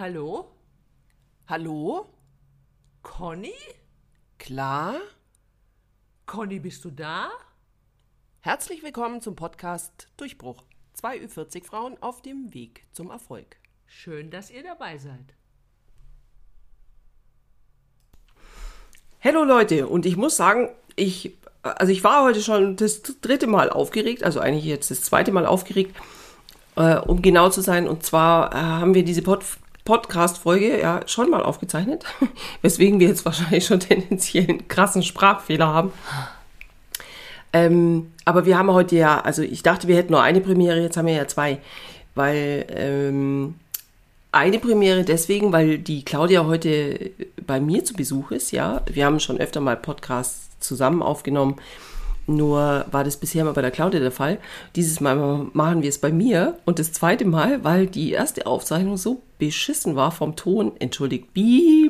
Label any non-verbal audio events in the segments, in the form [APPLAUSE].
Hallo? Hallo? Conny? Klar? Conny, bist du da? Herzlich willkommen zum Podcast Durchbruch. Zwei Ü40 Frauen auf dem Weg zum Erfolg. Schön, dass ihr dabei seid. Hallo Leute, und ich muss sagen, ich, also ich war heute schon das dritte Mal aufgeregt, also eigentlich jetzt das zweite Mal aufgeregt, äh, um genau zu sein. Und zwar äh, haben wir diese Pod Podcast-Folge ja schon mal aufgezeichnet, [LAUGHS] weswegen wir jetzt wahrscheinlich schon [LAUGHS] tendenziell einen krassen Sprachfehler haben. Ähm, aber wir haben heute ja, also ich dachte, wir hätten nur eine Premiere, jetzt haben wir ja zwei, weil ähm, eine Premiere deswegen, weil die Claudia heute bei mir zu Besuch ist, ja. Wir haben schon öfter mal Podcasts zusammen aufgenommen. Nur war das bisher mal bei der Claudia der Fall. Dieses Mal machen wir es bei mir. Und das zweite Mal, weil die erste Aufzeichnung so beschissen war vom Ton, entschuldigt, piep,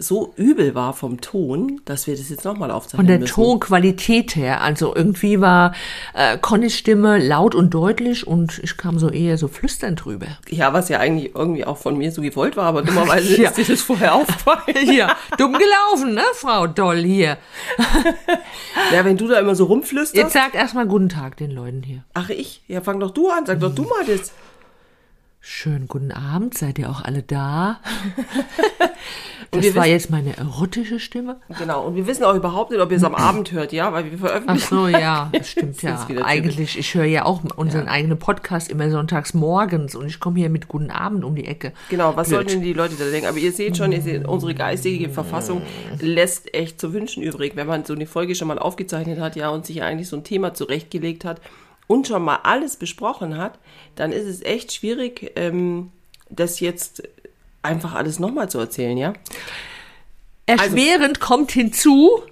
so übel war vom Ton, dass wir das jetzt nochmal aufzeichnen Von der müssen. Tonqualität her. Also irgendwie war äh, Connys Stimme laut und deutlich und ich kam so eher so flüsternd drüber. Ja, was ja eigentlich irgendwie auch von mir so gewollt war, aber dummerweise [LAUGHS] Ja. ist dir das vorher aufgefallen. [LAUGHS] Ja, dumm gelaufen, ne, Frau Doll hier. [LAUGHS] Ja, wenn du da immer so rumflüsterst. Jetzt sagt erstmal guten Tag den Leuten hier. Ach, ich? Ja, fang doch du an, sag doch du mal das. Schönen guten Abend, seid ihr auch alle da? [LAUGHS] Das war wissen- jetzt meine erotische Stimme. Genau, und wir wissen auch überhaupt nicht, ob ihr es am [CLEARS THROAT] Abend hört, ja, weil wir Ach veröffentlichen. so, ja, [LAUGHS] das stimmt Das ja. wieder Eigentlich, ich höre ja auch unseren eigenen Podcast immer sonntags morgens und ich komme hier mit guten Abend um die Ecke. Genau, was Blöd. sollten denn die Leute da denken? Aber ihr seht schon, ihr seht, unsere geistige Verfassung lässt echt zu wünschen übrig. Wenn man so eine Folge schon mal aufgezeichnet hat, ja, und sich eigentlich so ein Thema zurechtgelegt hat und schon mal alles besprochen hat, dann ist es echt schwierig, ähm, das jetzt einfach alles nochmal zu erzählen, ja? Erschwerend kommt hinzu,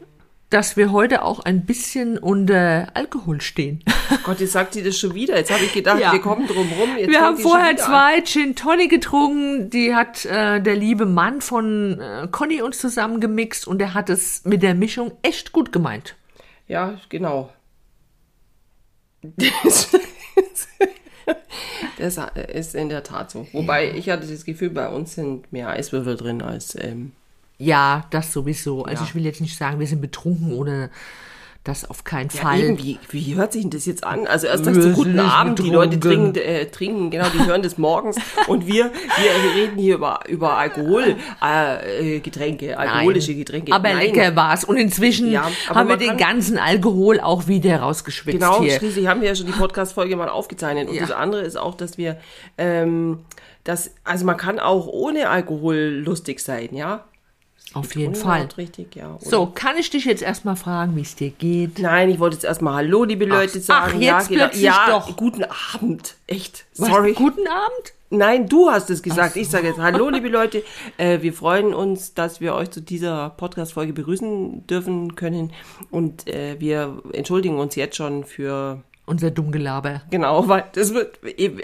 dass wir heute auch ein bisschen unter Alkohol stehen. [LAUGHS] Gott, jetzt sagt sie das schon wieder. Jetzt habe ich gedacht, Ja. wir kommen drum rum. Jetzt Wir haben vorher an. zwei Gin Tonic getrunken. Die hat äh, der liebe Mann von äh, Conny uns zusammengemixt und er hat es mit der Mischung echt gut gemeint. Ja, genau. Das ist in der Tat so. Wobei ich hatte das Gefühl, bei uns sind mehr Eiswürfel drin als. Ähm, Ja, das sowieso. Also Ja. ich will jetzt nicht sagen, wir sind betrunken oder das auf keinen ja, Fall. eben, wie, wie hört sich denn das jetzt an? Also erst sagst du guten Abend, die Leute trinken, äh, trinken, genau, die hören das morgens und wir, wir reden hier über, über Alkohol, äh, äh, Getränke, alkoholische Getränke. Aber Nein. lecker war's. Und inzwischen Ja, haben wir den ganzen Alkohol auch wieder rausgeschwitzt Genau, hier. schließlich haben wir ja schon die Podcast-Folge mal aufgezeichnet. Und Ja. das andere ist auch, dass wir, ähm, das, also man kann auch ohne Alkohol lustig sein, ja? Auf jeden Fall. Richtig, ja. Oder- So, kann ich dich jetzt erstmal fragen, wie es dir geht? Nein, ich wollte jetzt erstmal Hallo, liebe Leute, ach, sagen. jetzt ja, plötzlich ja, doch. guten Abend. Echt. Was, Sorry. Guten Abend? Nein, du hast es gesagt. Ich sage jetzt Hallo, liebe Leute. Äh, wir freuen uns, dass wir euch zu dieser Podcast-Folge begrüßen dürfen können. Und äh, wir entschuldigen uns jetzt schon für, Unser Dummgelaber. genau, weil das wird,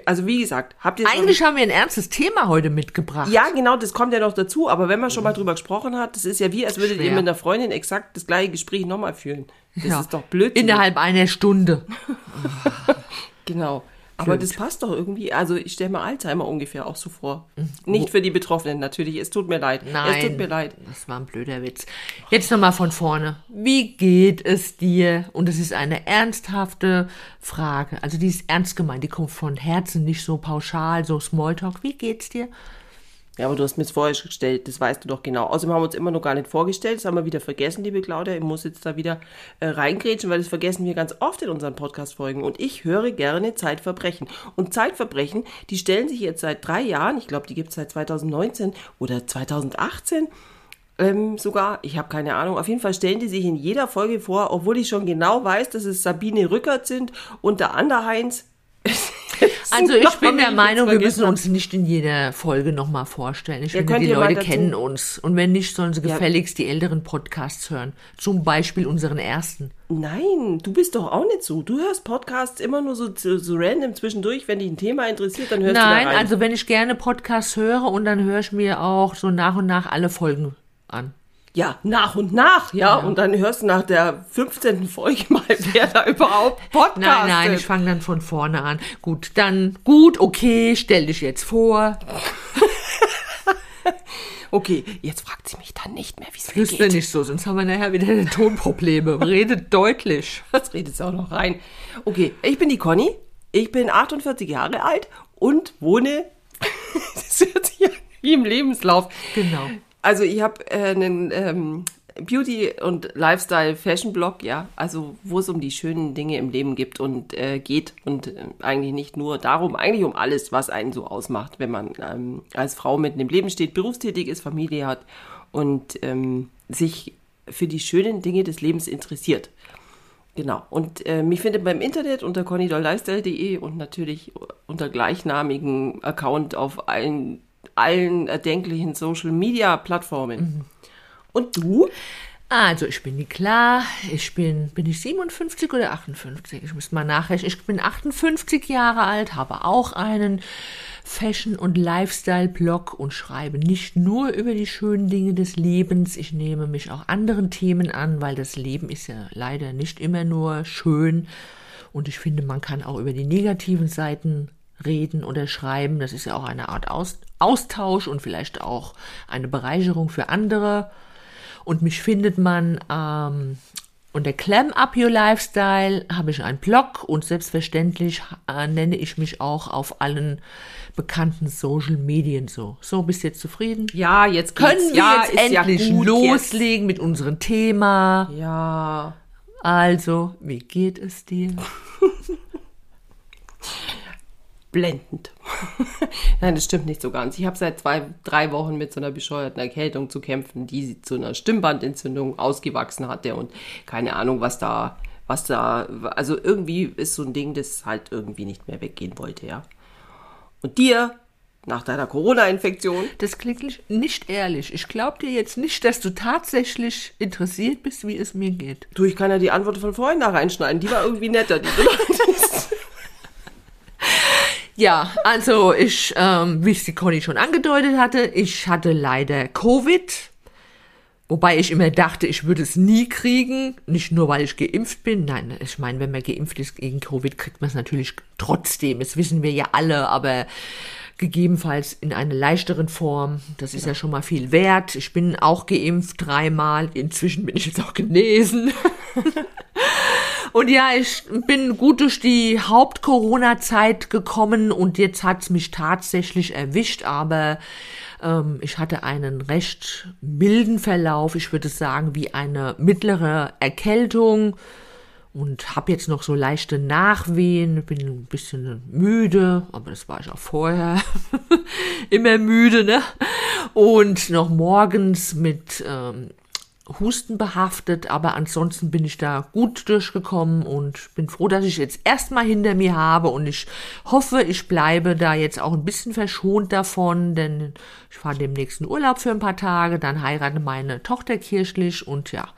also wie gesagt, habt ihr Eigentlich haben wir ein ernstes Thema heute mitgebracht. Ja, genau, das kommt ja noch dazu. Aber wenn man schon mal drüber gesprochen hat, das ist ja wie, als würdet ihr Schwer. mit einer Freundin exakt das gleiche Gespräch nochmal führen. Das Ja. ist doch blöd. Innerhalb einer Stunde. [LAUGHS] Genau. Aber das passt doch irgendwie. Also ich stelle mir Alzheimer ungefähr auch so vor. Nicht für die Betroffenen natürlich. Es tut mir leid. Nein. Es tut mir leid. Das war ein blöder Witz. Jetzt nochmal von vorne. Wie geht es dir? Und es ist eine ernsthafte Frage. Also die ist ernst gemeint. Die kommt von Herzen, nicht so pauschal, so Smalltalk. Wie geht's dir? Ja, aber du hast mir es vorher gestellt. Das weißt du doch genau. Außerdem haben wir uns immer noch gar nicht vorgestellt. Das haben wir wieder vergessen, liebe Claudia. Ich muss jetzt da wieder äh, reingrätschen, weil das vergessen wir ganz oft in unseren Podcast-Folgen. Und ich höre gerne Zeitverbrechen. Und Zeitverbrechen, die stellen sich jetzt seit drei Jahren, ich glaube, die gibt es seit 2019 oder 2018, ähm, sogar, ich habe keine Ahnung, auf jeden Fall stellen die sich in jeder Folge vor, obwohl ich schon genau weiß, dass es Sabine Rückert sind und der Anderheinz. [LAUGHS] Also ich bin der Meinung, wir müssen uns nicht in jeder Folge nochmal vorstellen. Ich Ja, finde, die Leute kennen uns. Und wenn nicht, sollen sie Ja. gefälligst die älteren Podcasts hören. Zum Beispiel unseren ersten. Nein, du bist doch auch nicht so. Du hörst Podcasts immer nur so, so, random zwischendurch. Wenn dich ein Thema interessiert, dann hörst Nein, du da rein. also wenn ich gerne Podcasts höre und dann höre ich mir auch so nach und nach alle Folgen an. Ja, nach und nach, ja. Und dann hörst du nach der 15. Folge mal, [LAUGHS] wer da überhaupt podcastet. Nein, nein, ich fange dann von vorne an. Gut, dann gut, okay, stell dich jetzt vor. [LAUGHS] Okay, jetzt fragt sie mich dann nicht mehr, wie es geht. nicht so, sonst haben wir nachher wieder Tonprobleme. Redet [LAUGHS] deutlich. Jetzt redet sie auch noch rein. Okay, ich bin die Conny. Ich bin 48 Jahre alt und wohne. das hört sich an wie im Lebenslauf. Genau. Also ich habe äh, einen ähm, Beauty- und Lifestyle-Fashion-Blog, ja, also wo es um die schönen Dinge im Leben gibt und äh, geht und äh, eigentlich nicht nur darum, eigentlich um alles, was einen so ausmacht, wenn man ähm, als Frau mitten im Leben steht, berufstätig ist, Familie hat und ähm, sich für die schönen Dinge des Lebens interessiert. Genau. Und äh, mich findet man im Internet unter connydollifestyle.de und natürlich unter gleichnamigen Account auf allen, allen erdenklichen Social Media Plattformen. Und du? Also, ich bin die klar. Ich bin, bin ich 57 oder 58? Ich muss mal nachrechnen. Ich bin 58 Jahre alt, habe auch einen Fashion- und Lifestyle-Blog und schreibe nicht nur über die schönen Dinge des Lebens. Ich nehme mich auch anderen Themen an, weil das Leben ist ja leider nicht immer nur schön. Und ich finde, man kann auch über die negativen Seiten reden oder schreiben. Das ist ja auch eine Art Aus Austausch und vielleicht auch eine Bereicherung für andere. Und mich findet man ähm, unter Clam Up Your Lifestyle habe ich einen Blog und selbstverständlich äh, nenne ich mich auch auf allen bekannten Social Medien so. So, bist du jetzt zufrieden? Ja, jetzt Können wir ja, jetzt endlich ja loslegen mit unserem Thema? Jetzt. Ja. Also, wie geht es dir? [LAUGHS] Blendend. [LAUGHS] Nein, das stimmt nicht so ganz. Ich habe seit zwei, drei Wochen mit so einer bescheuerten Erkältung zu kämpfen, die zu einer Stimmbandentzündung ausgewachsen hatte und keine Ahnung, was da, was da, also irgendwie ist so ein Ding, das halt irgendwie nicht mehr weggehen wollte, ja. Und dir, nach deiner Corona-Infektion, Das klingt nicht- ehrlich. Ich glaube dir jetzt nicht, dass du tatsächlich interessiert bist, wie es mir geht. du, ich kann ja die Antwort von vorhin da reinschneiden, die war irgendwie netter. Die [LAUGHS] Ja, also ich, ähm, wie es die Conny schon angedeutet hatte, ich hatte leider Covid. Wobei ich immer dachte, ich würde es nie kriegen. Nicht nur, weil ich geimpft bin. Nein, ich meine, wenn man geimpft ist gegen Covid, kriegt man es natürlich trotzdem. Das wissen wir ja alle, aber gegebenenfalls in einer leichteren Form. Das ist ja schon mal viel wert. Ich bin auch geimpft dreimal. Inzwischen bin ich jetzt auch genesen. [LAUGHS] Und ja, ich bin gut durch die Haupt-Corona-Zeit gekommen und jetzt hat's mich tatsächlich erwischt, aber ähm, ich hatte einen recht milden Verlauf, ich würde sagen wie eine mittlere Erkältung und habe jetzt noch so leichte Nachwehen, bin ein bisschen müde, aber das war ich auch vorher, [LAUGHS] immer müde, ne? Und noch morgens mit ähm, Husten behaftet, aber ansonsten bin ich da gut durchgekommen und bin froh, dass ich jetzt erstmal hinter mir habe und ich hoffe, ich bleibe da jetzt auch ein bisschen verschont davon, denn ich fahre demnächst in Urlaub für ein paar Tage, dann heirate meine Tochter kirchlich und ja,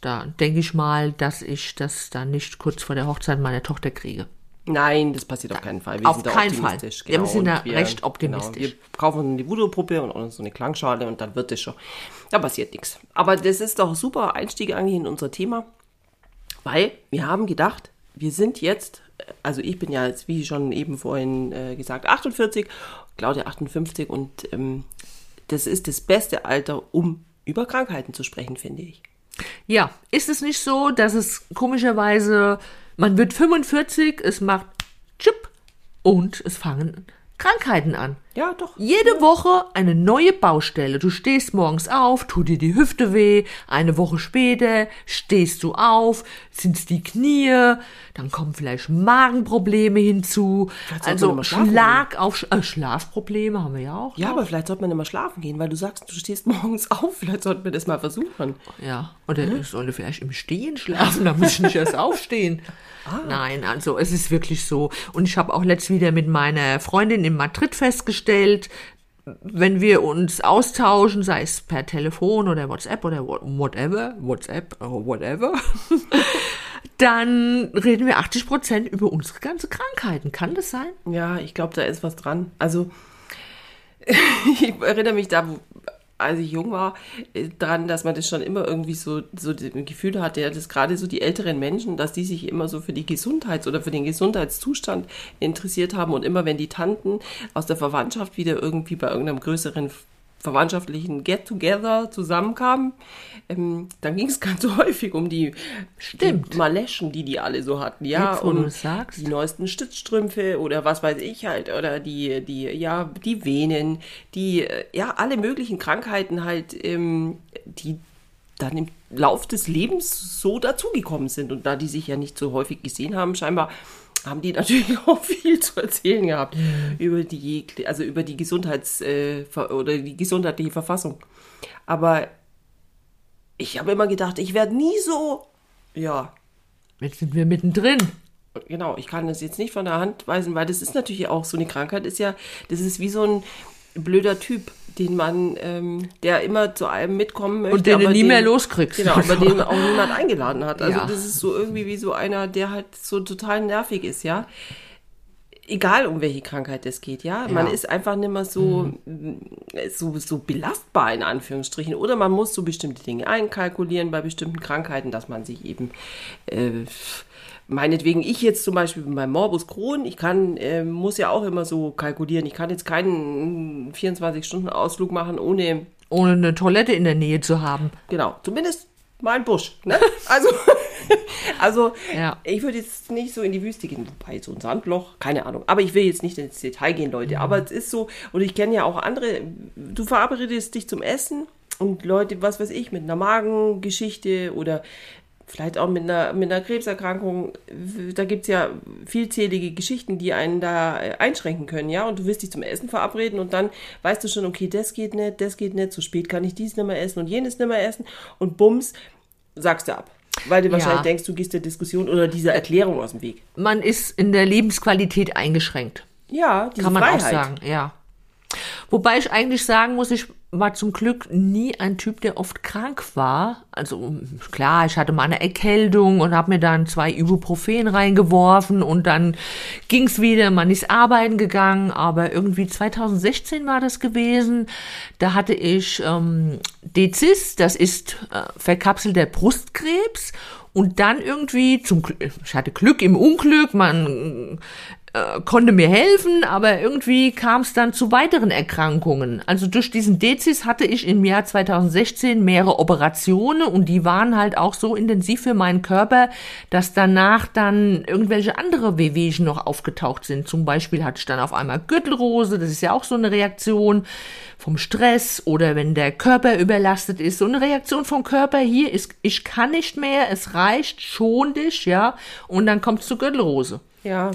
da denke ich mal, dass ich das dann nicht kurz vor der Hochzeit meiner Tochter kriege. Nein, das passiert auf keinen Fall. Wir Auf sind da keinen Fall. Ja, wir sind da Und recht optimistisch. Genau, wir kaufen uns eine Voodoo-Puppe und uns so eine Klangschale und dann wird es schon. Da passiert nichts. Aber das ist doch ein super Einstieg eigentlich in unser Thema, weil wir haben gedacht, wir sind jetzt, also ich bin ja jetzt, wie schon eben vorhin äh, gesagt, 48, Claudia 58 und ähm, das ist das beste Alter, um über Krankheiten zu sprechen, finde ich. Ja, ist es nicht so, dass es komischerweise, man wird 45, es macht Chip und es fangen Krankheiten an. Ja, doch. Jede Woche eine neue Baustelle. Du stehst morgens auf, tut dir die Hüfte weh, eine Woche später stehst du auf, sind's die Knie, dann kommen vielleicht Magenprobleme hinzu, sollte man also Schlag auf äh, Schlafprobleme haben wir ja auch. Ja, noch. aber vielleicht sollte man immer schlafen gehen, weil du sagst, du stehst [LAUGHS] morgens auf. Vielleicht sollten wir das mal versuchen. Ja, oder ich sollte vielleicht im Stehen schlafen, da muss ich nicht erst [LAUGHS] aufstehen. Nein, also es ist wirklich so. Und ich habe auch letzt wieder mit meiner Freundin in Madrid festgestellt, wenn wir uns austauschen, sei es per Telefon oder WhatsApp oder wha- whatever, WhatsApp, oder whatever, [LAUGHS] dann reden wir 80 Prozent über unsere ganze Krankheiten. Kann das sein? Ja, ich glaube, da ist was dran. Also, [LAUGHS] ich erinnere mich da, als ich jung war, äh, dran, dass man das schon immer irgendwie so, so ein Gefühl hatte, dass gerade so die älteren Menschen, dass die sich immer so für die Gesundheits- oder für den Gesundheitszustand interessiert haben und immer wenn die Tanten aus der Verwandtschaft wieder irgendwie bei irgendeinem größeren verwandtschaftlichen Get-Together zusammenkamen, ähm, dann ging es [LAUGHS] ganz häufig um die, Stimmt. die Maleschen, die die alle so hatten, ja, Jetzt, und die neuesten Stützstrümpfe oder was weiß ich halt, oder die, die, ja, die Venen, die, äh, ja, alle möglichen Krankheiten halt, ähm, die dann im Lauf des Lebens so dazugekommen sind. Und da die sich ja nicht so häufig gesehen haben, scheinbar haben die natürlich [LAUGHS] auch viel zu erzählen gehabt über die, also über die Gesundheits- äh, oder die gesundheitliche Verfassung. Aber ich habe immer gedacht, ich werde nie so, ja, Jetzt sind wir mittendrin. genau, ich kann das jetzt nicht von der Hand weisen, weil das ist natürlich auch so eine Krankheit, ist ja, das ist wie so ein blöder Typ, den man, ähm, der immer zu einem mitkommen möchte. Und den du nie mehr loskriegst. Genau, aber den [LAUGHS] auch niemand eingeladen hat. Also Ja. das ist so irgendwie wie so einer, der halt so total nervig ist, ja. Egal um welche Krankheit es geht, ja. Man Ja. ist einfach nicht mehr so, so, so belastbar in Anführungsstrichen. Oder man muss so bestimmte Dinge einkalkulieren bei bestimmten Krankheiten, dass man sich eben äh, meinetwegen, ich jetzt zum Beispiel beim Morbus Crohn, ich kann, äh, muss ja auch immer so kalkulieren. Ich kann jetzt keinen 24-Stunden-Ausflug machen, ohne, Ohne eine Toilette in der Nähe zu haben. genau, zumindest mal einen Busch. Ne? [LAUGHS] Also, [LAUGHS] also Ja. ich würde jetzt nicht so in die Wüste gehen, wobei so ein Sandloch, keine Ahnung. Aber ich will jetzt nicht ins Detail gehen, Leute. Aber es ist so, und ich kenne ja auch andere, du verabredest dich zum Essen und Leute, was weiß ich, mit einer Magengeschichte oder vielleicht auch mit einer, mit einer Krebserkrankung, da gibt es ja vielzählige Geschichten, die einen da äh, einschränken können, ja, und du willst dich zum Essen verabreden und dann weißt du schon, okay, das geht nicht, das geht nicht, zu spät kann ich dies nicht mehr essen und jenes nicht mehr essen und bums, sagst du ab. Weil du wahrscheinlich Ja. denkst, du gehst der Diskussion oder dieser Erklärung aus dem Weg. Man ist in der Lebensqualität eingeschränkt. Ja, diese Kann man Freiheit. auch sagen, ja. Wobei ich eigentlich sagen muss, ich war zum Glück nie ein Typ, der oft krank war. Also klar, ich hatte mal eine Erkältung und habe mir dann zwei Ibuprofen reingeworfen und dann ging's wieder, man ist arbeiten gegangen, aber irgendwie 2016 war das gewesen. Da hatte ich ähm, Dezis, das ist äh, verkapselter Brustkrebs und dann irgendwie zum Glück, ich hatte Glück im Unglück, man äh, konnte mir helfen, aber irgendwie kam es dann zu weiteren Erkrankungen. Also durch diesen Dezis hatte ich im Jahr 2016 mehrere Operationen und die waren halt auch so intensiv für meinen Körper, dass danach dann irgendwelche andere Wehwehchen noch aufgetaucht sind. Zum Beispiel hatte ich dann auf einmal Gürtelrose, das ist ja auch so eine Reaktion vom Stress oder wenn der Körper überlastet ist. So eine Reaktion vom Körper hier ist, ich kann nicht mehr, es reicht, schon dich, ja, und dann kommt es zur Gürtelrose. Ja,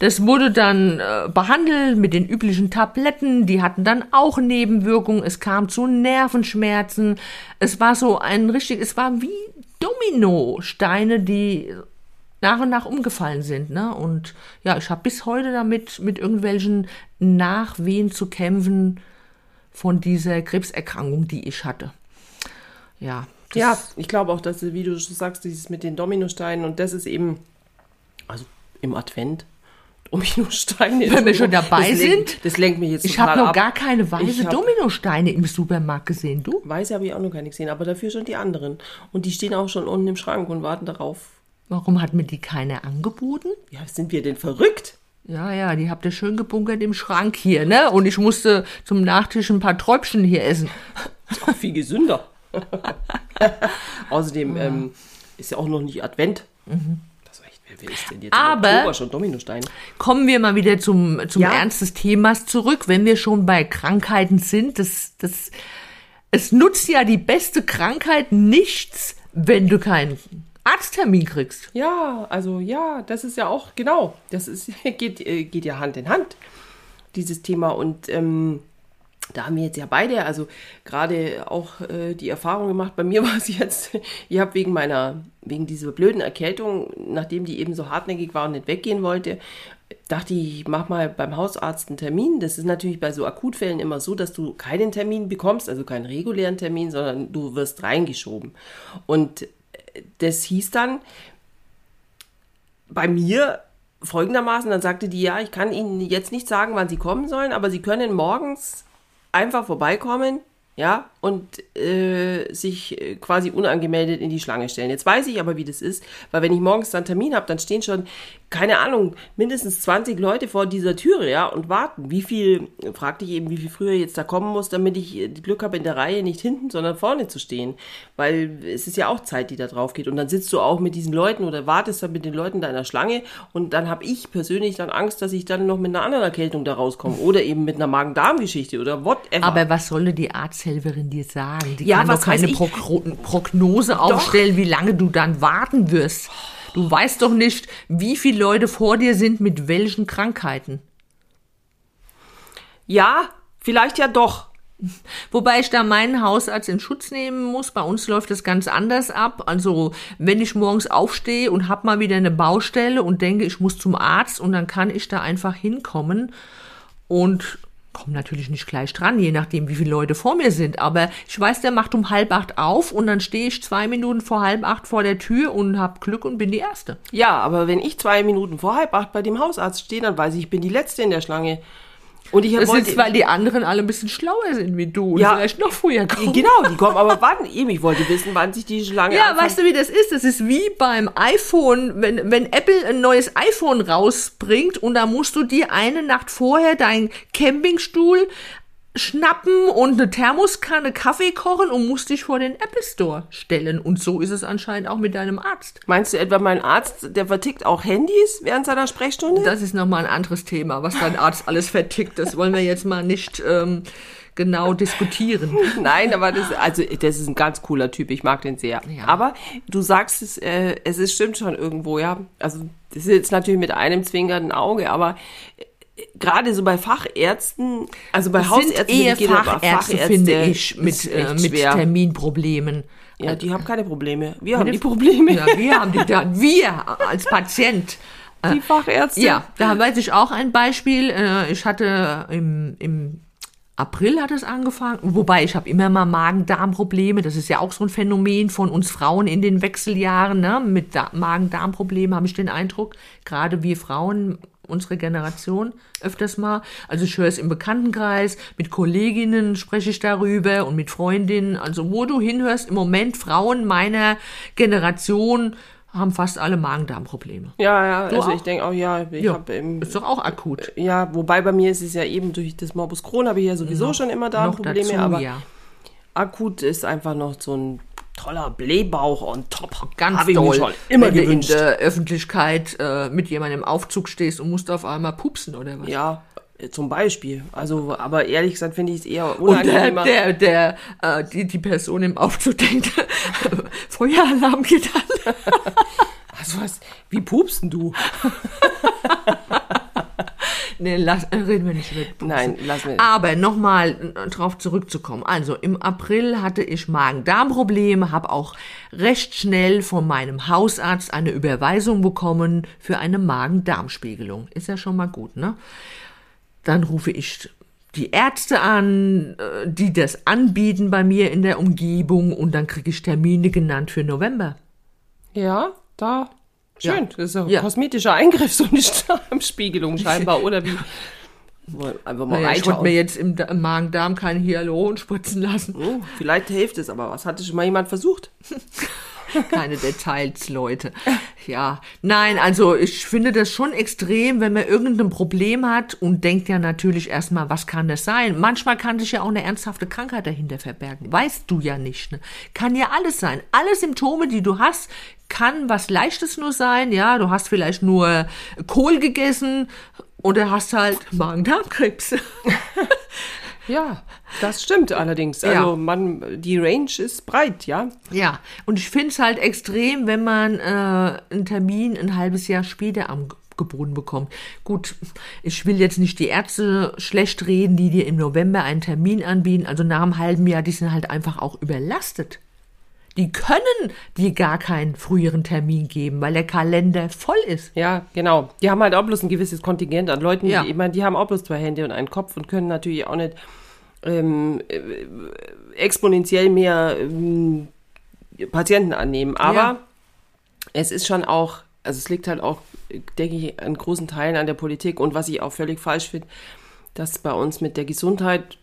Das wurde dann äh, behandelt mit den üblichen Tabletten, die hatten dann auch Nebenwirkungen, es kam zu Nervenschmerzen, es war so ein richtig, es war wie Dominosteine, die nach und nach umgefallen sind, ne? Und ja, ich habe bis heute damit mit irgendwelchen Nachwehen zu kämpfen von dieser Krebserkrankung, die ich hatte. Ja. Ja, ich glaube auch, dass, wie du sagst, dieses mit den Dominosteinen und das ist eben, also im Advent, [LAUGHS] Dominosteine. Wenn wir schon dabei das sind. Lenkt, das lenkt mich jetzt Ich habe noch ab. gar keine weiße Dominosteine im Supermarkt gesehen, du? Weiße habe ich auch noch gar nicht gesehen, aber dafür schon die anderen. Und die stehen auch schon unten im Schrank und warten darauf. Warum hat mir die keiner angeboten? Ja, sind wir denn verrückt? Ja, ja, die habt ihr schön gebunkert im Schrank hier, ne? Und ich musste zum Nachtisch ein paar Träubchen hier essen. Ist auch viel gesünder. [LAUGHS] Außerdem ähm, ist ja auch noch nicht Advent. Echt, wer, ist denn jetzt Aber- schon Dominostein? Kommen wir mal wieder zum, zum Ja. Ernst des Themas zurück, wenn wir schon bei Krankheiten sind. Das, das, es nutzt ja die beste Krankheit nichts, wenn du keinen Arzttermin kriegst. Ja, also ja, das ist ja auch, genau, das ist, [LAUGHS] geht, äh, geht ja Hand in Hand, dieses Thema. Und ähm, da haben wir jetzt ja beide, also gerade auch äh, die Erfahrung gemacht, bei mir [LAUGHS] war es jetzt, ich habe wegen meiner, wegen dieser blöden Erkältung, nachdem die eben so hartnäckig war und nicht weggehen wollte, dachte ich, ich mach mal beim Hausarzt einen Termin. Das ist natürlich bei so Akutfällen immer so, dass du keinen Termin bekommst, also keinen regulären Termin, sondern du wirst reingeschoben. Und äh, das hieß dann, bei mir folgendermaßen, dann sagte die, ja, ich kann Ihnen jetzt nicht sagen, wann Sie kommen sollen, aber Sie können morgens einfach vorbeikommen ja, und äh, sich äh, quasi unangemeldet in die Schlange stellen. Jetzt weiß ich aber, wie das ist, weil wenn ich morgens dann Termin habe, dann stehen schon, keine Ahnung, mindestens 20 Leute vor dieser Türe, ja, und warten. Wie viel, fragte ich eben, wie viel früher jetzt da kommen muss, damit ich äh, Glück habe, in der Reihe nicht hinten, sondern vorne zu stehen. Weil es ist ja auch Zeit, die da drauf geht. Und dann sitzt du auch mit diesen Leuten oder wartest dann mit den Leuten da in der Schlange und dann habe ich persönlich dann Angst, dass ich dann noch mit einer anderen Erkältung da rauskomme oder eben mit einer Magen-Darm-Geschichte oder whatever. Aber was soll die Arzthelferin dir sagen? Die Ja, kann doch keine? Progro Prognose aufstellen, wie lange du dann warten wirst. Du weißt doch nicht, wie viele Leute vor dir sind mit welchen Krankheiten. ja, vielleicht ja doch. Wobei ich da meinen Hausarzt in Schutz nehmen muss. Bei uns läuft das ganz anders ab. Also wenn ich morgens aufstehe und hab mal wieder eine Baustelle und denke, ich muss zum Arzt und dann kann ich da einfach hinkommen und komme natürlich nicht gleich dran, je nachdem, wie viele Leute vor mir sind. Aber ich weiß, der macht um halb acht auf und dann stehe ich zwei Minuten vor halb acht vor der Tür und hab Glück und bin die Erste. Ja, aber wenn ich zwei Minuten vor halb acht bei dem Hausarzt stehe, dann weiß ich, ich bin die Letzte in der Schlange. Und ich Das wollte, ist, weil die anderen alle ein bisschen schlauer sind wie du und Ja. vielleicht noch früher kommen. Genau, die kommen aber wann? Eben, ich wollte wissen, wann sich die Schlange Ja, anfängt. weißt du, wie das ist? Das ist wie beim iPhone, wenn, wenn Apple ein neues iPhone rausbringt und da musst du dir eine Nacht vorher deinen Campingstuhl schnappen und eine Thermoskanne Kaffee kochen und musst dich vor den Apple Store stellen. Und so ist es anscheinend auch mit deinem Arzt. Meinst du etwa, mein Arzt, der vertickt auch Handys während seiner Sprechstunde? Das ist nochmal ein anderes Thema, was dein Arzt alles vertickt. Das wollen wir jetzt mal nicht ähm, genau diskutieren. [LAUGHS] Nein, aber das, also, das ist ein ganz cooler Typ. Ich mag den sehr. Ja. Aber du sagst es, äh, es ist, stimmt schon irgendwo, ja. Also, das ist jetzt natürlich mit einem zwinkernden Auge, aber gerade so bei Fachärzten, also bei sind Hausärzten, eher gehen aber Fachärzte, finde ich, mit, äh, mit schwer. Terminproblemen. Ja, die haben keine Probleme. Wir haben die Probleme. Ja, wir haben die da, wir als Patient. Die Fachärzte. Ja, da weiß ich auch ein Beispiel. Äh, Ich hatte im, im April hat es angefangen, wobei ich habe immer mal Magen-Darm-Probleme. Das ist ja auch so ein Phänomen von uns Frauen in den Wechseljahren. Ne? Mit Da- Magen-Darm-Problemen habe ich den Eindruck, gerade wir Frauen, unsere Generation, öfters mal. Also ich höre es im Bekanntenkreis, mit Kolleginnen spreche ich darüber und mit Freundinnen. Also wo du hinhörst, im Moment Frauen meiner Generation haben fast alle Magen-Darm-Probleme. Ja, ja, Du also auch? ich denke auch, ja, ich Ja, habe im ist doch auch akut. Ja, wobei bei mir ist es ja eben durch das Morbus Crohn habe ich ja sowieso schon immer da Noch Probleme, dazu, aber ja. akut ist einfach noch so ein toller Blähbauch on top. Ganz Hab mir schon immer wenn du in gewünscht. der Öffentlichkeit äh, mit jemandem im Aufzug stehst und musst auf einmal pupsen oder was. Ja, äh, zum Beispiel. Also, aber ehrlich gesagt finde ich es eher Und der, der, der, äh, die, die Person im Aufzug [LAUGHS] denkt, Feueralarm geht an. [LAUGHS] also was, wie pupsen du? [LAUGHS] Nee, lass, äh, reden wir nicht über Pupsen. Nein, lass mir. Aber nochmal äh, drauf zurückzukommen. Also im April hatte ich Magen-Darm-Probleme, habe auch recht schnell von meinem Hausarzt eine Überweisung bekommen für eine Magen-Darm-Spiegelung. Ist ja schon mal gut, ne? Dann rufe ich die Ärzte an, äh, die das anbieten bei mir in der Umgebung und dann kriege ich Termine genannt für November. Ja, da. Schön. Das ist ein Ja. kosmetischer Eingriff, so eine Darmspiegelung scheinbar, oder wie? Einfach mal Naja, ich wollte mir jetzt im Magen-Darm kein Hyaluron spritzen lassen. Oh, vielleicht hilft es, aber was hatte schon mal jemand versucht? [LAUGHS] Keine Details, Leute. Ja, nein, also ich finde das schon extrem, wenn man irgendein Problem hat und denkt ja natürlich erstmal, was kann das sein? Manchmal kann sich ja auch eine ernsthafte Krankheit dahinter verbergen. Weißt du ja nicht. Ne? Kann ja alles sein. Alle Symptome, die du hast, kann was Leichtes nur sein. Ja, du hast vielleicht nur Kohl gegessen oder hast halt Magen-Darm-Krebs. [LAUGHS] Ja, das stimmt allerdings. Also Ja. man, die Range ist breit, ja. Ja, und ich finde es halt extrem, wenn man äh, einen Termin ein halbes Jahr später am Ge- geboten bekommt. Gut, ich will jetzt nicht die Ärzte schlecht reden, die dir im November einen Termin anbieten. Also nach einem halben Jahr, die sind halt einfach auch überlastet. Die können dir gar keinen früheren Termin geben, weil der Kalender voll ist. Ja, genau. Die haben halt auch bloß ein gewisses Kontingent an Leuten. Ja. Die, ich meine, die haben auch bloß zwei Hände und einen Kopf und können natürlich auch nicht ähm, äh, exponentiell mehr ähm, Patienten annehmen. Aber Ja. es ist schon auch, also es liegt halt auch, denke ich, an großen Teilen an der Politik und was ich auch völlig falsch finde, dass bei uns mit der Gesundheit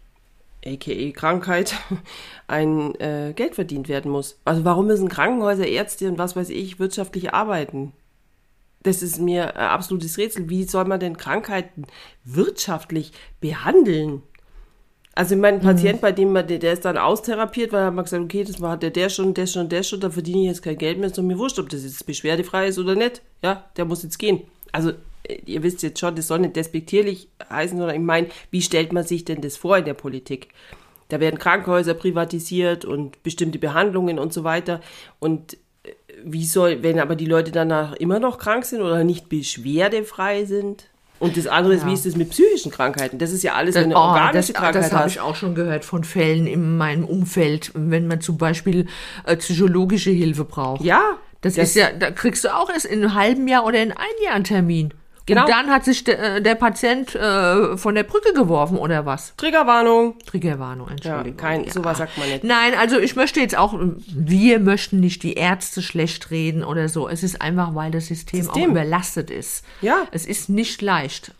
aka Krankheit, [LAUGHS] ein äh, Geld verdient werden muss. Also warum müssen Krankenhäuser, Ärzte und was weiß ich wirtschaftlich arbeiten? Das ist mir ein absolutes Rätsel. Wie soll man denn Krankheiten wirtschaftlich behandeln? Also mein Patient, bei dem man, der, der ist dann austherapiert, weil er hat gesagt, okay, das war der, der schon, der schon, der schon, da verdiene ich jetzt kein Geld mehr, ist doch mir wurscht, ob das jetzt beschwerdefrei ist oder nicht. Ja, der muss jetzt gehen. Also äh, ihr wisst jetzt schon, das soll nicht despektierlich heißen, sondern ich meine, wie stellt man sich denn das vor in der Politik? Da werden Krankenhäuser privatisiert und bestimmte Behandlungen und so weiter. Und äh, wie soll, wenn aber die Leute danach immer noch krank sind oder nicht beschwerdefrei sind? Und das andere ist, Ja. wie ist das mit psychischen Krankheiten? Das ist ja alles, du Oh, eine das, organische Krankheit das habe ich auch schon gehört von Fällen in meinem Umfeld, wenn man zum Beispiel äh, psychologische Hilfe braucht. Ja, Das, ist ja, da kriegst du auch erst in einem halben Jahr oder in ein Jahr einen Termin. Genau. Und dann hat sich der, äh, der Patient äh, von der Brücke geworfen oder was? Triggerwarnung. Triggerwarnung, Ja, Entschuldigung. kein, sowas sagt man nicht. Nein, also ich möchte jetzt auch, wir möchten nicht die Ärzte schlecht reden oder so. Es ist einfach, weil das System, auch System. überlastet ist. Ja. Es ist nicht leicht.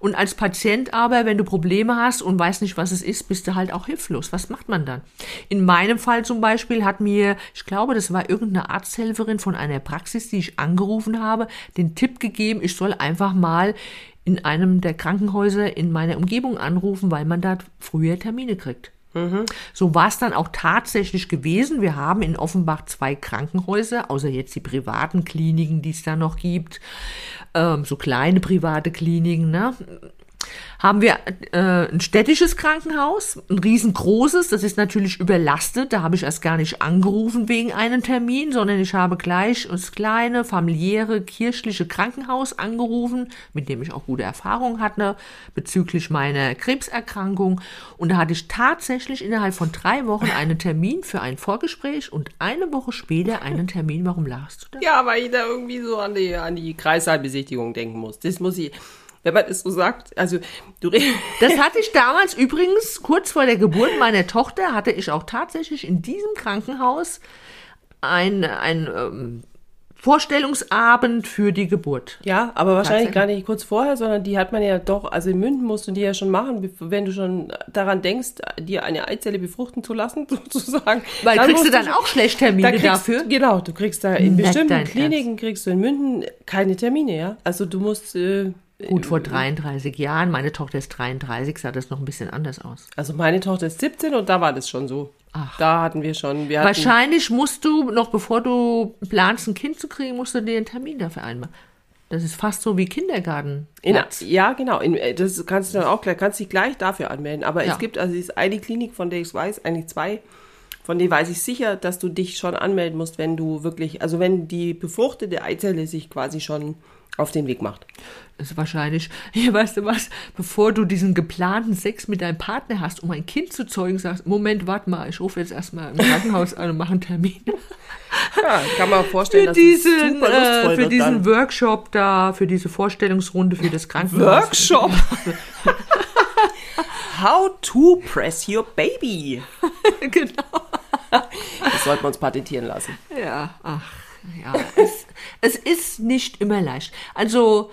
Und als Patient aber, wenn du Probleme hast und weißt nicht, was es ist, bist du halt auch hilflos. Was macht man dann? In meinem Fall zum Beispiel hat mir, ich glaube, das war irgendeine Arzthelferin von einer Praxis, die ich angerufen habe, den Tipp gegeben, ich soll einfach mal in einem der Krankenhäuser in meiner Umgebung anrufen, weil man da früher Termine kriegt. So war es dann auch tatsächlich gewesen. Wir haben in Offenbach zwei Krankenhäuser, außer jetzt die privaten Kliniken, die es da noch gibt, ähm, so kleine private Kliniken, ne? Haben wir äh, ein städtisches Krankenhaus, ein riesengroßes, das ist natürlich überlastet, da habe ich erst gar nicht angerufen wegen einem Termin, sondern ich habe gleich das kleine, familiäre, kirchliche Krankenhaus angerufen, mit dem ich auch gute Erfahrungen hatte bezüglich meiner Krebserkrankung und da hatte ich tatsächlich innerhalb von drei Wochen einen Termin für ein Vorgespräch und eine Woche später einen Termin, warum lachst du da? Ja, weil ich da irgendwie so an die, an die Kreissaalbesichtigung denken muss. Das muss ich, wenn man das so sagt, also du redest. [LAUGHS] Das hatte ich damals übrigens, kurz vor der Geburt meiner Tochter, hatte ich auch tatsächlich in diesem Krankenhaus ein, ein ähm, Vorstellungsabend für die Geburt. Ja, aber wahrscheinlich gar nicht kurz vorher, sondern die hat man ja doch, also in Münden musst du die ja schon machen, wenn du schon daran denkst, dir eine Eizelle befruchten zu lassen, [LAUGHS] sozusagen. Weil kriegst du dann schon- auch Schlechttermine da kriegst, dafür? Genau, du kriegst da in Nicht bestimmten Kliniken kriegst du in Münden keine Termine, ja. Also du musst, äh, Gut, vor 33 Jahren, meine Tochter ist 33, sah das noch ein bisschen anders aus. also meine Tochter ist 17 und da war das schon so. Ach. Da hatten wir schon, wir hatten, Wahrscheinlich musst du, noch bevor du planst, ein Kind zu kriegen, musst du dir einen Termin dafür einmachen. Das ist fast so wie Kindergarten. In, ja, genau. In, äh, das kannst du dann auch gleich, kannst dich gleich dafür anmelden. Aber Ja. es gibt, also es ist eine Klinik, von der ich weiß, eigentlich zwei, von denen weiß ich sicher, dass du dich schon anmelden musst, wenn du wirklich, also wenn die befruchtete Eizelle sich quasi schon auf den Weg macht. Das ist wahrscheinlich, [LAUGHS] ja, weißt du was, bevor du diesen geplanten Sex mit deinem Partner hast, um ein Kind zu zeugen, sagst, Moment, warte mal, ich rufe jetzt erstmal im Krankenhaus an und mache einen Termin. [LAUGHS] Ja, kann man vorstellen, Für dass diesen, es super lustvoll äh, für diesen dann. Workshop da, für diese Vorstellungsrunde für das Krankenhaus. Workshop. [LAUGHS] How to press your baby. genau. Das sollten wir uns patentieren lassen. Ja, ach, ja, es, [LAUGHS] es ist nicht immer leicht. Also,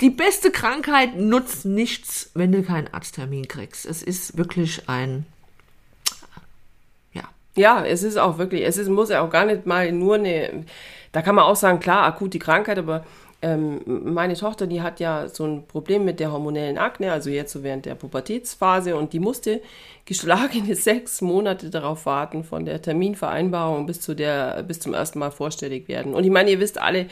die beste Krankheit nutzt nichts, wenn du keinen Arzttermin kriegst. Es ist wirklich ein, ja, Ja, es ist auch wirklich, es ist, muss ja auch gar nicht mal nur eine, da kann man auch sagen, klar, akut die Krankheit, aber ähm, meine Tochter, die hat ja so ein Problem mit der hormonellen Akne, also jetzt so während der Pubertätsphase und die musste geschlagene [LAUGHS] sechs Monate darauf warten von der Terminvereinbarung bis zu der, bis zum ersten Mal vorstellig werden. Und ich meine, ihr wisst alle,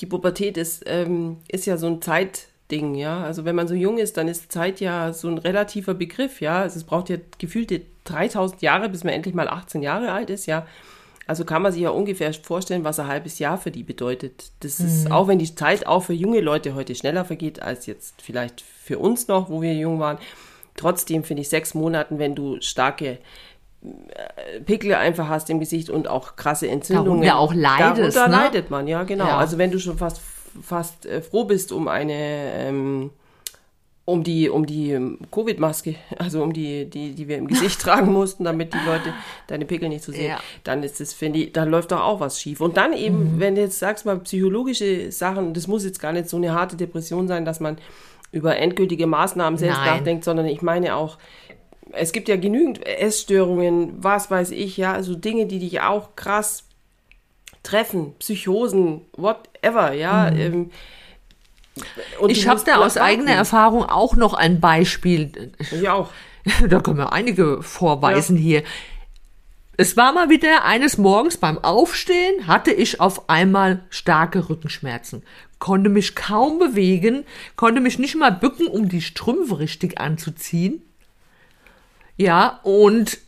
die Pubertät ist, ähm, ist ja so ein Zeitding, ja. Also wenn man so jung ist, dann ist Zeit ja so ein relativer Begriff, ja. Also es braucht ja gefühlte 3000 Jahre, bis man endlich mal 18 Jahre alt ist, ja. Also kann man sich ja ungefähr vorstellen, was ein halbes Jahr für die bedeutet. Das ist, auch wenn die Zeit auch für junge Leute heute schneller vergeht, als jetzt vielleicht für uns noch, wo wir jung waren. Trotzdem finde ich sechs Monaten, wenn du starke äh, Pickel einfach hast im Gesicht und auch krasse Entzündungen. Darunter auch leidest, Darunter ne? leidet man, ja, genau. Ja. Also wenn du schon fast, fast äh, froh bist um eine, ähm, um die, um die ähm, Covid-Maske, also um die, die, die wir im Gesicht [LAUGHS] tragen mussten, damit die Leute deine Pickel nicht so sehen, Ja. dann ist das, finde ich, da läuft doch auch was schief. Und dann eben, wenn du jetzt sagst mal psychologische Sachen, das muss jetzt gar nicht so eine harte Depression sein, dass man über endgültige Maßnahmen selbst Nein. nachdenkt, sondern ich meine auch, es gibt ja genügend Essstörungen, was weiß ich, ja, also Dinge, die dich auch krass treffen, Psychosen, whatever, ja. Mhm. Ähm, und ich habe da aus eigener Erfahrung auch noch ein Beispiel. Ich auch. [LAUGHS] Da können wir einige vorweisen ja. hier. Es war mal wieder eines Morgens beim Aufstehen, hatte ich auf einmal starke Rückenschmerzen, konnte mich kaum bewegen, konnte mich nicht mal bücken, um die Strümpfe richtig anzuziehen. Ja, und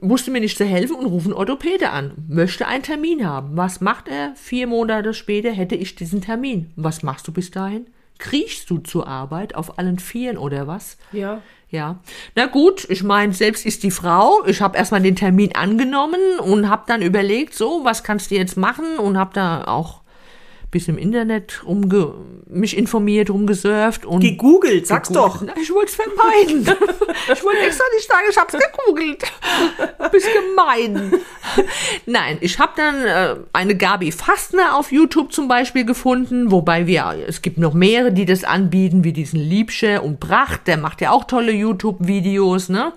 musste mir nicht zu helfen und rufen Orthopäde an. Möchte einen Termin haben. Was macht er? Vier Monate später hätte ich diesen Termin. Was machst du bis dahin? Kriechst du zur Arbeit auf allen Vieren oder was? Ja. Ja. Na gut, ich meine, selbst ist die Frau. Ich habe erstmal den Termin angenommen und habe dann überlegt, so, was kannst du jetzt machen? Und habe da auch bisschen im Internet rumge mich informiert, rumgesurft und. Gegoogelt, sag's gegoogelt. doch. Ich wollte es vermeiden. [LAUGHS] ich wollte extra nicht sagen, ich hab's gegoogelt. Bist gemein. Nein, ich habe dann äh, eine Gabi Fastner auf YouTube zum Beispiel gefunden, wobei wir, es gibt noch mehrere, die das anbieten, wie diesen Liebsche und Bracht, der macht ja auch tolle YouTube-Videos, ne?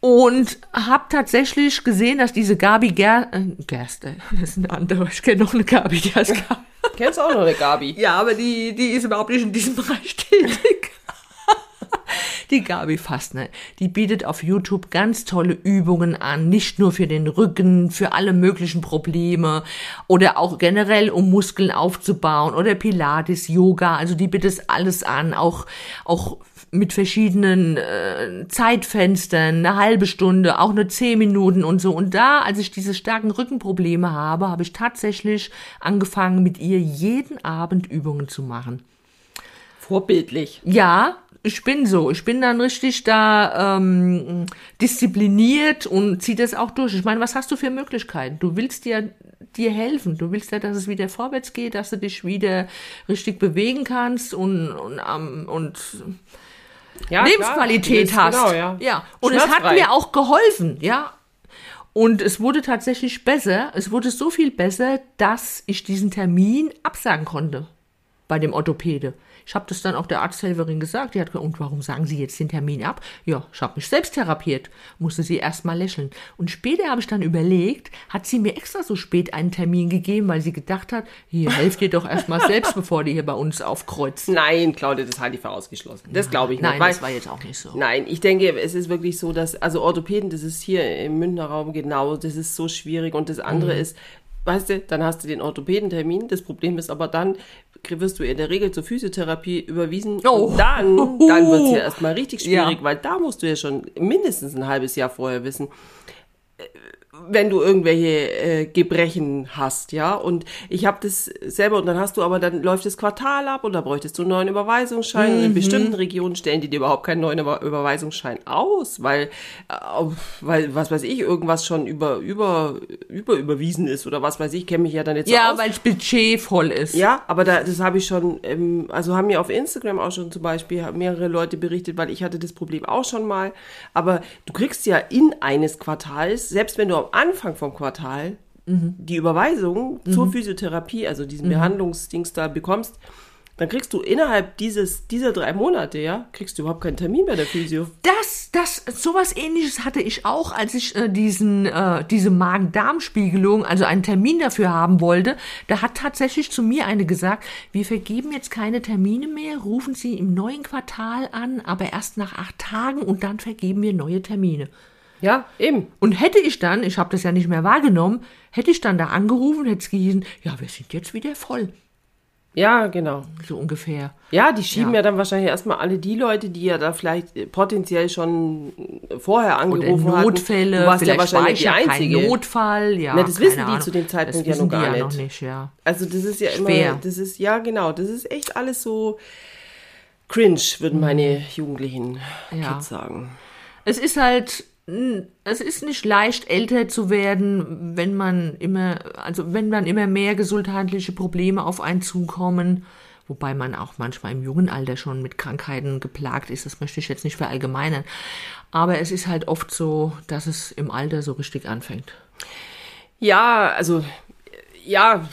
Und habe tatsächlich gesehen, dass diese Gabi Ger äh, Gerste, [LAUGHS] das ist eine andere, ich kenne noch eine Gabi, die heißt Gabi. Kennst du auch noch eine Gabi? Ja, aber die, die ist überhaupt nicht in diesem Bereich tätig. [LAUGHS] Die Gabi Fastner, die bietet auf YouTube ganz tolle Übungen an, nicht nur für den Rücken, für alle möglichen Probleme oder auch generell, um Muskeln aufzubauen oder Pilates, Yoga, also die bietet alles an, auch, auch mit verschiedenen äh, Zeitfenstern, eine halbe Stunde, auch nur zehn Minuten und so. Und da, als ich diese starken Rückenprobleme habe, habe ich tatsächlich angefangen, mit ihr jeden Abend Übungen zu machen. Vorbildlich. Ja, ich bin so. Ich bin dann richtig da ähm, diszipliniert und ziehe das auch durch. Ich meine, was hast du für Möglichkeiten? Du willst dir dir helfen. Du willst ja, dass es wieder vorwärts geht, dass du dich wieder richtig bewegen kannst und und, um, und ja, Lebensqualität klar. hast. Genau, ja. ja. Und es hat mir auch geholfen, ja. Und es wurde tatsächlich besser. Es wurde so viel besser, dass ich diesen Termin absagen konnte bei dem Orthopäde. Ich habe das dann auch der Arzthelferin gesagt. Die hat gesagt, und warum sagen Sie jetzt den Termin ab? Ja, ich habe mich selbst therapiert. Musste sie erst mal lächeln. Und später habe ich dann überlegt, hat sie mir extra so spät einen Termin gegeben, weil sie gedacht hat, hier, helft ihr doch erst mal selbst, [LAUGHS] bevor die hier bei uns aufkreuzt. Nein, Claudia, das halte ich für ausgeschlossen. Das glaube ich nicht. Nein, weil, das war jetzt auch nicht so. Nein, ich denke, es ist wirklich so, dass, also Orthopäden, das ist hier im Münchner Raum genau, das ist so schwierig. Und das andere mhm. ist, weißt du, dann hast du den Orthopädentermin. Das Problem ist aber dann, wirst du in der Regel zur Physiotherapie überwiesen. Oh. Und dann, dann wird es ja erstmal richtig schwierig, ja. weil da musst du ja schon mindestens ein halbes Jahr vorher wissen, wenn du irgendwelche äh, Gebrechen hast, ja. Und ich habe das selber und dann hast du aber, dann läuft das Quartal ab und da bräuchtest du einen neuen Überweisungsschein. Mhm. Und in bestimmten Regionen stellen die dir überhaupt keinen neuen Überweisungsschein aus, weil, äh, weil, was weiß ich, irgendwas schon über, über, über überwiesen ist oder was weiß ich, kenne mich ja dann jetzt Ja, weil das Budget voll ist. Ja, aber da, das habe ich schon, ähm, also haben mir auf Instagram auch schon zum Beispiel mehrere Leute berichtet, weil ich hatte das Problem auch schon mal. Aber du kriegst ja in eines Quartals, selbst wenn du Anfang vom Quartal mhm. die Überweisung mhm. zur Physiotherapie, also diesen mhm. Behandlungsdings da bekommst, dann kriegst du innerhalb dieses, dieser drei Monate, ja, kriegst du überhaupt keinen Termin bei der Physio. Das, das, sowas ähnliches hatte ich auch, als ich äh, diesen, äh, diese Magen-Darm-Spiegelung, also einen Termin dafür haben wollte. Da hat tatsächlich zu mir eine gesagt, wir vergeben jetzt keine Termine mehr, rufen Sie im neuen Quartal an, aber erst nach acht Tagen und dann vergeben wir neue Termine. Ja, eben. Und hätte ich dann, ich habe das ja nicht mehr wahrgenommen, hätte ich dann da angerufen, hätte es gehießen, ja, wir sind jetzt wieder voll. Ja, genau. So ungefähr. Ja, die schieben ja, ja dann wahrscheinlich erstmal alle die Leute, die ja da vielleicht potenziell schon vorher angerufen Oder Notfälle, hatten. Du warst ja wahrscheinlich die Einzige. Notfall, ja. Na, das wissen die Ahnung. zu dem Zeitpunkt ja noch gar ja nicht. Noch nicht ja. Also das ist ja Schwer. immer, das ist, ja genau, das ist echt alles so cringe, würden meine Jugendlichen ja. Kids sagen. Es ist halt es ist nicht leicht, älter zu werden, wenn man immer, also wenn man immer mehr gesundheitliche Probleme auf einen zukommen, wobei man auch manchmal im jungen Alter schon mit Krankheiten geplagt ist, das möchte ich jetzt nicht verallgemeinern. Aber es ist halt oft so, dass es im Alter so richtig anfängt. Ja, also, ja,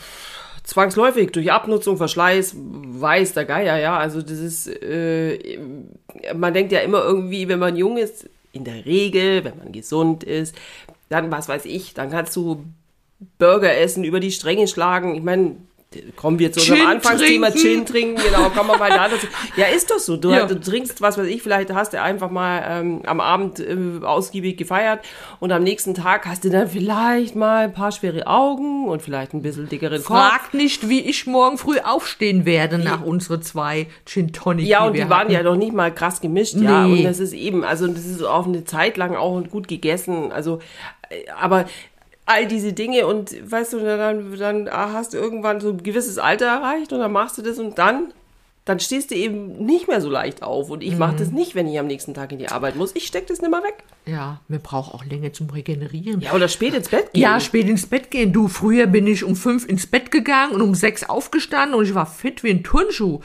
zwangsläufig durch Abnutzung, Verschleiß, weiß der Geier, ja. Also das ist, äh, man denkt ja immer irgendwie, wenn man jung ist, in der Regel, wenn man gesund ist, dann, was weiß ich, dann kannst du Burger essen, über die Stränge schlagen. Ich meine, kommen wir zu unserem Gin Anfangsthema trinken. Gin trinken, genau, kommen wir mal da dazu. [LAUGHS] Ja, ist doch so. Du, Ja. du trinkst, was weiß ich, vielleicht hast du einfach mal ähm, am Abend äh, ausgiebig gefeiert und am nächsten Tag hast du dann vielleicht mal ein paar schwere Augen und vielleicht ein bisschen dickeren Kopf. Fragt nicht, wie ich morgen früh aufstehen werde nach unsere zwei Gin Tonic. Ja, und die wir waren ja noch nicht mal krass gemischt, ja. Nee. Und das ist eben, also das ist auf eine Zeit lang auch gut gegessen. Also, äh, aber all diese Dinge und weißt du, dann, dann hast du irgendwann so ein gewisses Alter erreicht und dann machst du das und dann, dann stehst du eben nicht mehr so leicht auf. Und ich mache das nicht, wenn ich am nächsten Tag in die Arbeit muss. Ich stecke das nicht mehr weg. Ja, wir brauchen auch länger zum Regenerieren. Ja, oder spät ins Bett gehen. Ja, spät ins Bett gehen. Du, früher bin ich um fünf ins Bett gegangen und um sechs aufgestanden und ich war fit wie ein Turnschuh.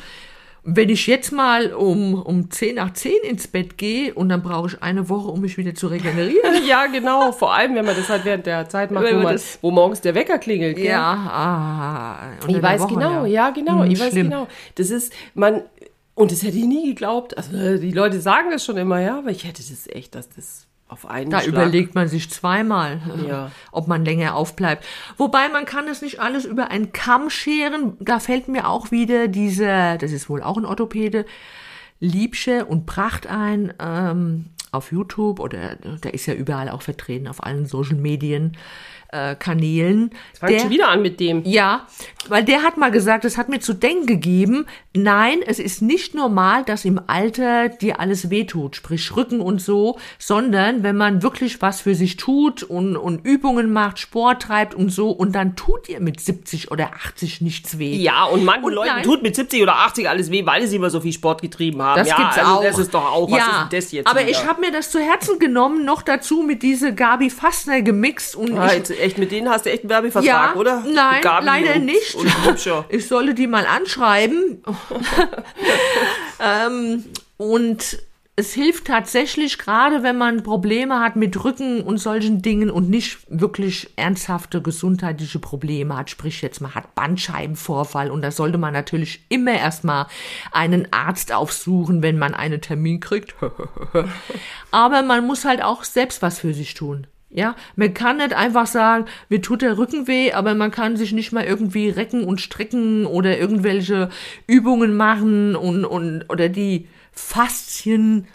Wenn ich jetzt mal um, um zehn nach zehn ins Bett gehe und dann brauche ich eine Woche, um mich wieder zu regenerieren. [LAUGHS] ja, genau. Vor allem, wenn man das halt während der Zeit macht, wo, man das- wo morgens der Wecker klingelt. gell? ja, ah. Ich weiß Woche, genau, ja, genau, Hm, ich weiß schlimm. genau. Das ist, man, und das hätte ich nie geglaubt. Also die Leute sagen das schon immer, ja, aber ich hätte das echt, dass das auf einen Da Schlag. überlegt man sich zweimal, Ja. [LAUGHS] ob man länger aufbleibt. Wobei man kann es nicht alles über einen Kamm scheren. Da fällt mir auch wieder diese, das ist wohl auch ein Orthopäde, Liebsche und Pracht ein ähm, auf YouTube oder der ist ja überall auch vertreten auf allen Social Medien äh, Kanälen. Fangt Der- schon wieder an mit dem. ja, weil der hat mal gesagt, das hat mir zu denken gegeben, nein, es ist nicht normal, dass im Alter dir alles wehtut, sprich Rücken und so, sondern wenn man wirklich was für sich tut und, und Übungen macht, Sport treibt und so und dann tut dir mit 70 oder 80 nichts weh. Ja, und manchen Und Leuten nein. tut mit 70 oder 80 alles weh, weil sie immer so viel Sport getrieben haben. Das ja, gibt's also auch. Das ist doch auch, was ja, ist denn das jetzt? aber wieder? ich habe mir das zu Herzen genommen, noch dazu mit diese Gabi Fassner gemixt und Ah, ich, jetzt echt, mit denen hast du echt einen Werbevertrag, ja, oder? Nein, leider und, nicht. Und. [LAUGHS] Ich solle die mal anschreiben. [LAUGHS] ähm, und es hilft tatsächlich, gerade wenn man Probleme hat mit Rücken und solchen Dingen und nicht wirklich ernsthafte gesundheitliche Probleme hat, sprich jetzt man hat Bandscheibenvorfall und da sollte man natürlich immer erstmal einen Arzt aufsuchen, wenn man einen Termin kriegt. [LAUGHS] Aber man muss halt auch selbst was für sich tun. Ja, man kann nicht einfach sagen, mir tut der Rücken weh, aber man kann sich nicht mal irgendwie recken und strecken oder irgendwelche Übungen machen und, und oder die Faszien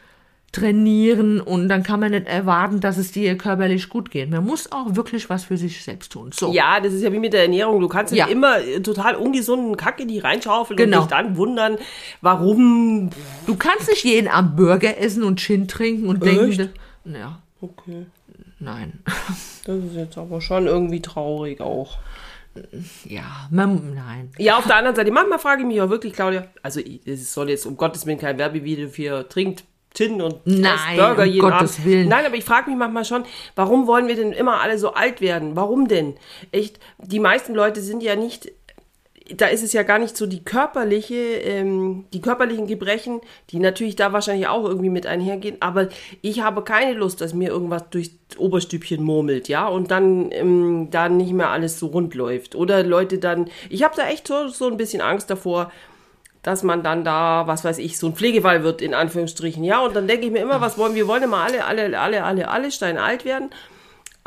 trainieren und dann kann man nicht erwarten, dass es dir körperlich gut geht. Man muss auch wirklich was für sich selbst tun. So. Ja, das ist ja wie mit der Ernährung. Du kannst Ja. immer äh, total ungesunden Kack in die reinschaufeln Genau. und dich dann wundern, warum. Du kannst nicht jeden Abend Burger essen und Gin trinken und Echt? denken, ja, Okay, nein. das ist jetzt aber schon irgendwie traurig auch. Ja, man, nein. Ja, auf der anderen Seite, manchmal frage ich mich auch wirklich, Claudia, also es soll jetzt um Gottes Willen kein Werbevideo für trinkt Gin und Nein, Burger um jeden Gottes Abend. Willen. Nein, aber ich frage mich manchmal schon, warum wollen wir denn immer alle so alt werden? Warum denn? Echt, die meisten Leute sind ja nicht, da ist es ja gar nicht so die körperliche, ähm, die körperlichen Gebrechen, die natürlich da wahrscheinlich auch irgendwie mit einhergehen, aber ich habe keine Lust, dass mir irgendwas durchs Oberstübchen murmelt, ja, und dann, ähm, dann nicht mehr alles so rund läuft. Oder Leute dann, ich habe da echt so, so ein bisschen Angst davor, dass man dann da, was weiß ich, so ein Pflegefall wird, in Anführungsstrichen. Ja, und dann denke ich mir immer, was wollen wir? wollen immer alle, alle, alle, alle, alle steinalt werden.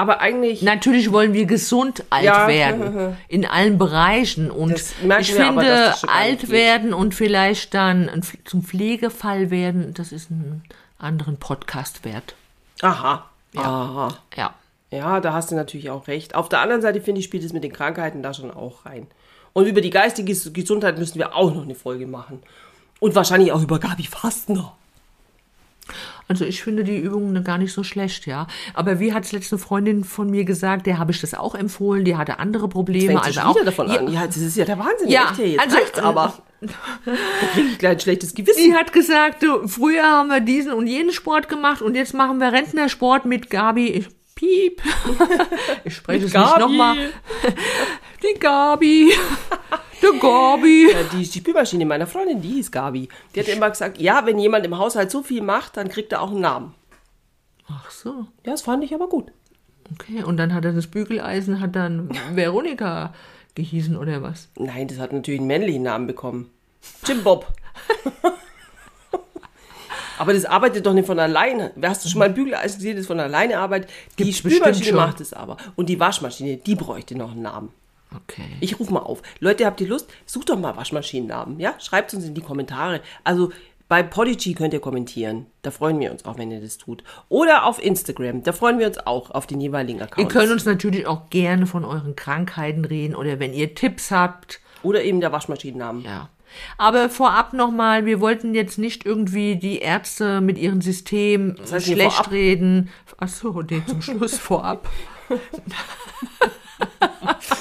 Aber eigentlich, Natürlich wollen wir gesund alt Ja. werden. [LAUGHS] In allen Bereichen. Und ich aber, finde, nicht alt werden und vielleicht dann zum Pflegefall werden, das ist einen anderen Podcast wert. aha, aha. Ja. Ja, da hast du natürlich auch recht. Auf der anderen Seite, finde ich, spielt es mit den Krankheiten da schon auch rein. Und über die geistige Gesundheit müssen wir auch noch eine Folge machen. Und wahrscheinlich auch über Gabi Fastner. Also ich finde die Übungen gar nicht so schlecht, ja. Aber wie hat letzte Freundin von mir gesagt, der habe ich das auch empfohlen, die hatte andere Probleme. Fängt also auch davon ja, an. Ja, das ist ja der Wahnsinn. Ja, echt, jetzt also, reicht's aber. [LAUGHS] Da kriege ich gleich ein schlechtes Gewissen. Sie hat gesagt, du, früher haben wir diesen und jenen Sport gemacht und jetzt machen wir Rentnersport mit Gabi. Ich, piep. [LAUGHS] Ich spreche es nicht nochmal. [LAUGHS] Die Gabi. Die Gabi. Ja, die, die Spülmaschine meiner Freundin, die hieß Gabi. Die hat immer gesagt, ja, wenn jemand im Haushalt so viel macht, dann kriegt er auch einen Namen. Ach so. Ja, das fand ich aber gut. Okay. Und dann hat er das Bügeleisen, hat dann Veronika gehießen oder was? Nein, das hat natürlich einen männlichen Namen bekommen. Jim Bob. [LAUGHS] Aber das arbeitet doch nicht von alleine. Hast du schon mal ein Bügeleisen gesehen, das von alleine arbeitet? Die Gibt's Spülmaschine macht es aber. Und die Waschmaschine, die bräuchte noch einen Namen. Okay. Ich rufe mal auf. Leute, habt ihr Lust? Sucht doch mal Waschmaschinennamen, ja? Schreibt uns in die Kommentare. Also bei Podigy könnt ihr kommentieren. Da freuen wir uns auch, wenn ihr das tut. Oder auf Instagram. Da freuen wir uns auch auf den jeweiligen Ihr Accounts. könnt uns natürlich auch gerne von euren Krankheiten reden oder wenn ihr Tipps habt. Oder eben der Waschmaschinennamen. Ja. Aber vorab nochmal, wir wollten jetzt nicht irgendwie die Ärzte mit ihrem System heißt hier schlecht vorab? reden. Achso, nee, zum Schluss vorab. [LAUGHS] [LAUGHS]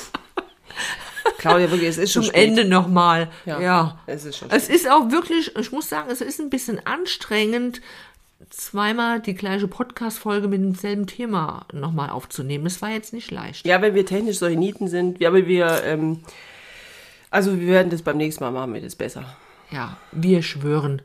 Claudia, wirklich, es ist schon Zum spät. Ende nochmal. Ja, Ja. es ist schon Es ist auch wirklich, ich muss sagen, es ist ein bisschen anstrengend, zweimal die gleiche Podcast-Folge mit demselben Thema nochmal aufzunehmen. Es war jetzt nicht leicht. Ja, wenn wir technisch solche Nieten sind, ja, aber wir, ähm, also wir werden das beim nächsten Mal machen, wir das besser. Ja, wir schwören.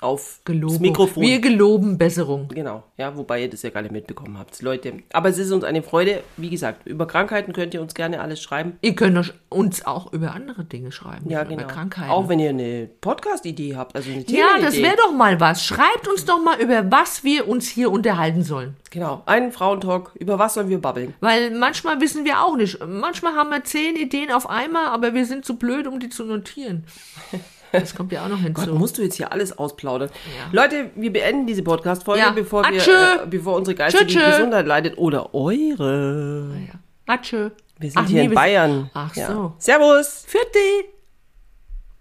Auf Geloben. das Mikrofon. Wir geloben Besserung. Genau, ja, wobei ihr das ja gar nicht mitbekommen habt, Leute. Aber es ist uns eine Freude. Wie gesagt, über Krankheiten könnt ihr uns gerne alles schreiben. Ihr könnt uns auch über andere Dinge schreiben. Ja, genau. Über Krankheiten. Auch wenn ihr eine Podcast-Idee habt, also eine ja, Themenidee. das wäre doch mal was. Schreibt uns doch mal, über was wir uns hier unterhalten sollen. Genau, einen Frauentalk. Über was sollen wir babbeln? Weil manchmal wissen wir auch nicht. Manchmal haben wir zehn Ideen auf einmal, aber wir sind zu blöd, um die zu notieren. [LAUGHS] Das kommt ja auch noch hinzu. Musst du jetzt hier alles ausplaudern? Leute, wir beenden diese Podcast-Folge, Ja. bevor, wir, äh, bevor unsere geistige. Gesundheit leidet. Oder eure. Ja. Atschö. Wir sind Ach hier nee, in Bayern. Ach Ja. so. Servus. Vierte.